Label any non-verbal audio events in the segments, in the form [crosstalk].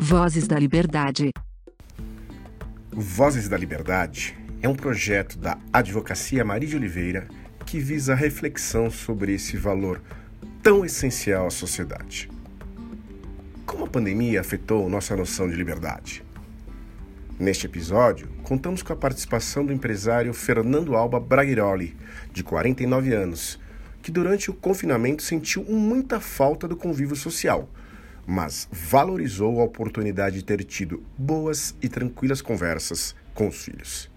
Vozes da Liberdade. Vozes da Liberdade é um projeto da Advocacia Maria de Oliveira que visa a reflexão sobre esse valor tão essencial à sociedade. Como a pandemia afetou nossa noção de liberdade? Neste episódio, contamos com a participação do empresário Fernando Alba Braghiroli, de 49 anos, que durante o confinamento sentiu muita falta do convívio social, mas valorizou a oportunidade de ter tido boas e tranquilas conversas com os filhos.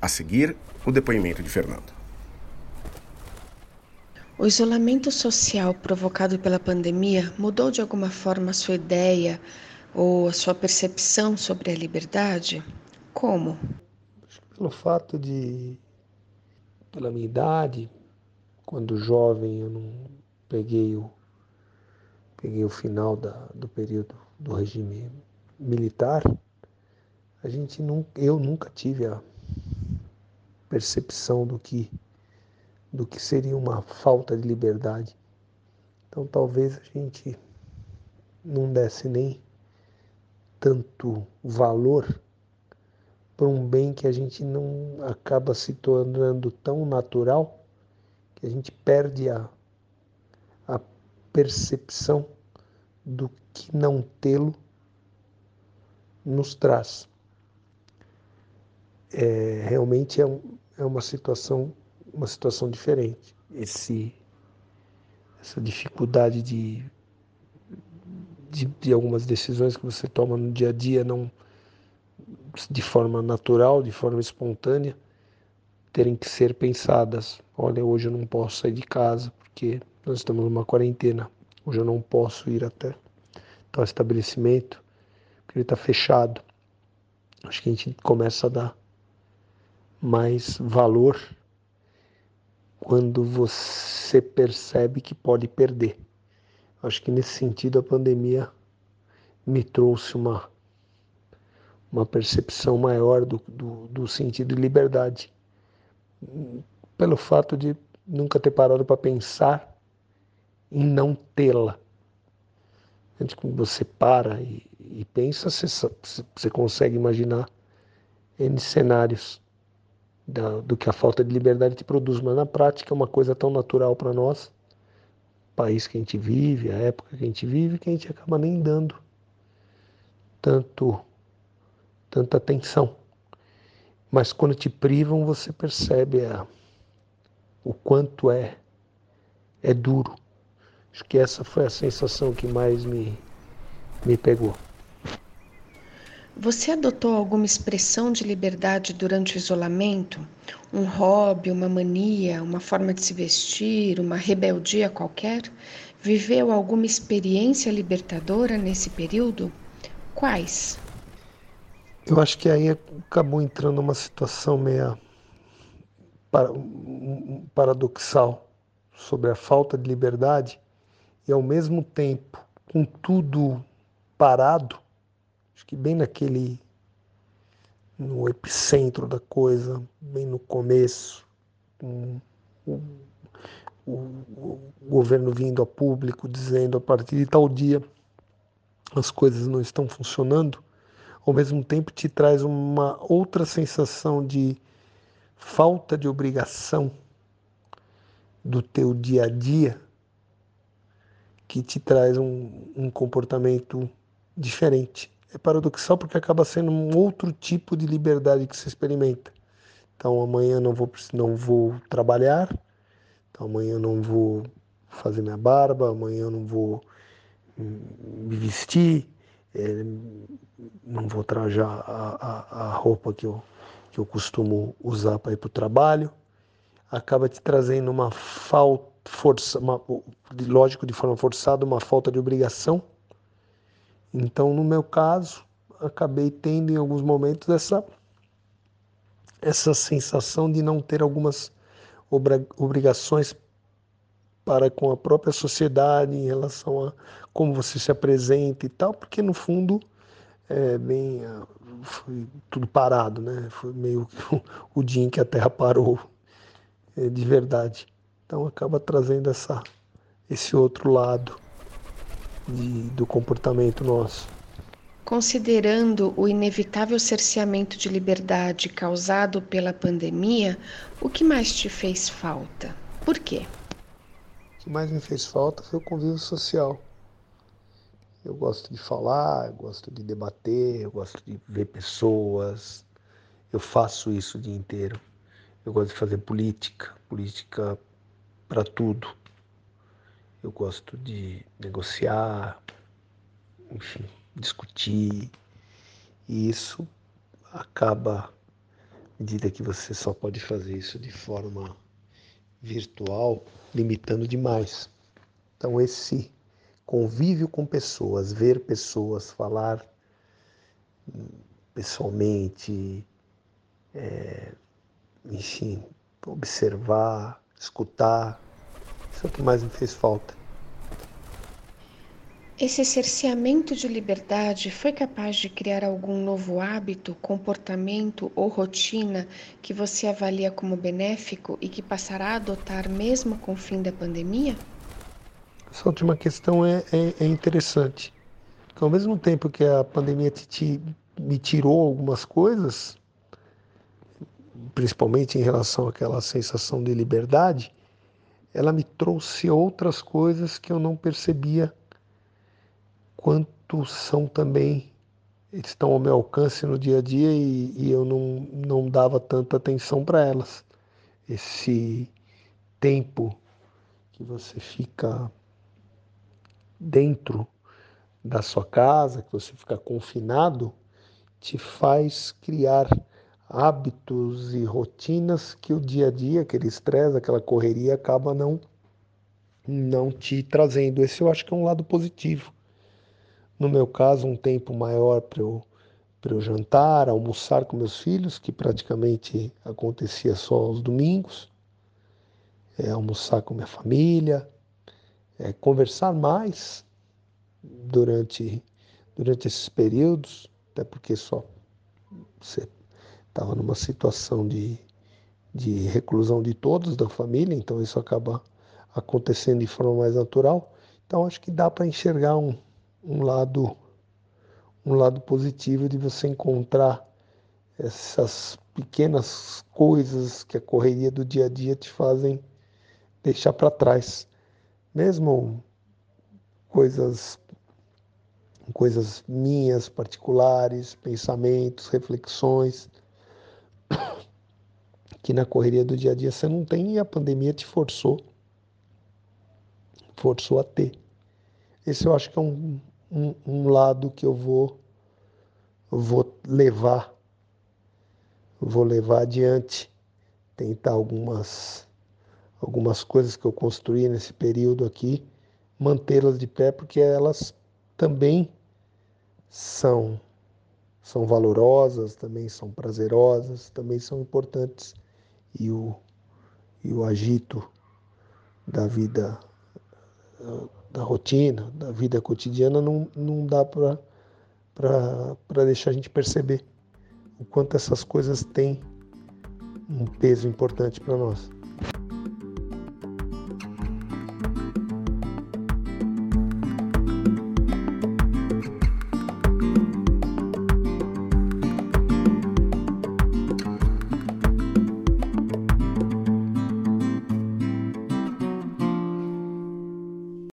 A seguir, o depoimento de Fernando. O isolamento social provocado pela pandemia mudou de alguma forma a sua ideia ou a sua percepção sobre a liberdade? Como? Pelo fato de, pela minha idade, quando jovem eu não peguei o, peguei o final da, do período do regime militar, a gente não, eu nunca tive a percepção do que do que seria uma falta de liberdade. Então talvez a gente não desse nem tanto valor para um bem que a gente não acaba se tornando tão natural que a gente perde a, a percepção do que não tê-lo nos traz. É, realmente é, é uma situação uma situação diferente. Esse, essa dificuldade de, de, de, algumas decisões que você toma no dia a dia não de forma natural, de forma espontânea, terem que ser pensadas. Olha, hoje eu não posso sair de casa porque nós estamos numa quarentena. Hoje eu não posso ir até tal estabelecimento porque ele está fechado. Acho que a gente começa a dar mais valor quando você percebe que pode perder. Acho que nesse sentido a pandemia me trouxe uma, uma percepção maior do, do, do sentido de liberdade, pelo fato de nunca ter parado para pensar em não tê-la. Antes que você para e, e pensa, você, você consegue imaginar N cenários da, do que a falta de liberdade te produz, mas na prática é uma coisa tão natural para nós, país que a gente vive, a época que a gente vive, que a gente acaba nem dando tanto tanta atenção. Mas quando te privam, você percebe a, o quanto é é duro. Acho que essa foi a sensação que mais me, me pegou. Você adotou alguma expressão de liberdade durante o isolamento? Um hobby, uma mania, uma forma de se vestir, uma rebeldia qualquer? Viveu alguma experiência libertadora nesse período? Quais? Eu acho que aí acabou entrando numa situação meio paradoxal sobre a falta de liberdade e ao mesmo tempo com tudo parado acho que bem naquele no epicentro da coisa, bem no começo, um, o, o, o, governo vindo a público dizendo a partir de tal dia as coisas não estão funcionando, ao mesmo tempo te traz uma outra sensação de falta de obrigação do teu dia a dia que te traz um, um comportamento diferente é paradoxal porque acaba sendo um outro tipo de liberdade que se experimenta. Então amanhã não vou não vou trabalhar, então amanhã não vou fazer minha barba, amanhã não vou me vestir, é, não vou trajar a, a, a, roupa que eu, que eu costumo usar para ir para o trabalho. Acaba te trazendo uma falta, força, uma, lógico de forma forçada, uma falta de obrigação então, no meu caso, acabei tendo em alguns momentos essa essa sensação de não ter algumas obrigações para com a própria sociedade em relação a como você se apresenta e tal, porque no fundo é bem foi tudo parado, né? Foi meio [laughs] o dia em que a Terra parou é, de verdade. Então acaba trazendo essa esse outro lado de, do comportamento nosso. Considerando o inevitável cerceamento de liberdade causado pela pandemia, o que mais te fez falta? Por quê? O que mais me fez falta foi o convívio social. Eu gosto de falar, eu gosto de debater, eu gosto de ver pessoas. Eu faço isso o dia inteiro. Eu gosto de fazer política, política para tudo. Eu gosto de negociar, enfim, discutir. E isso acaba, à medida que você só pode fazer isso de forma virtual, limitando demais. Então, esse convívio com pessoas, ver pessoas, falar pessoalmente, é, enfim, observar, escutar. Isso é o que mais me fez falta. Esse cerceamento de liberdade foi capaz de criar algum novo hábito, comportamento ou rotina que você avalia como benéfico e que passará a adotar mesmo com o fim da pandemia? Essa última questão é, é, é interessante. Porque ao mesmo tempo que a pandemia te, te, me tirou algumas coisas, principalmente em relação àquela sensação de liberdade, ela me trouxe outras coisas que eu não percebia quanto são também estão ao meu alcance no dia a dia e, e eu não, não dava tanta atenção para elas. Esse tempo que você fica dentro da sua casa, que você fica confinado, te faz criar hábitos e rotinas que o dia a dia, aquele estresse, aquela correria acaba não não te trazendo. Esse eu acho que é um lado positivo. No meu caso, um tempo maior para eu para eu jantar, almoçar com meus filhos, que praticamente acontecia só aos domingos, é, almoçar com minha família, é, conversar mais durante, durante esses períodos, até porque só você estava numa situação de, de reclusão de todos da família, então isso acaba acontecendo de forma mais natural. Então acho que dá para enxergar um, um lado um lado positivo de você encontrar essas pequenas coisas que a correria do dia a dia te fazem deixar para trás. Mesmo coisas coisas minhas particulares, pensamentos, reflexões que na correria do dia a dia você não tem e a pandemia te forçou forçou a ter. Esse eu acho que é um, um, um lado que eu vou vou levar vou levar adiante tentar algumas algumas coisas que eu construí nesse período aqui mantê-las de pé porque elas também são são valorosas também são prazerosas também são importantes e o e o agito da vida da rotina, da vida cotidiana, não, não dá para deixar a gente perceber o quanto essas coisas têm um peso importante para nós.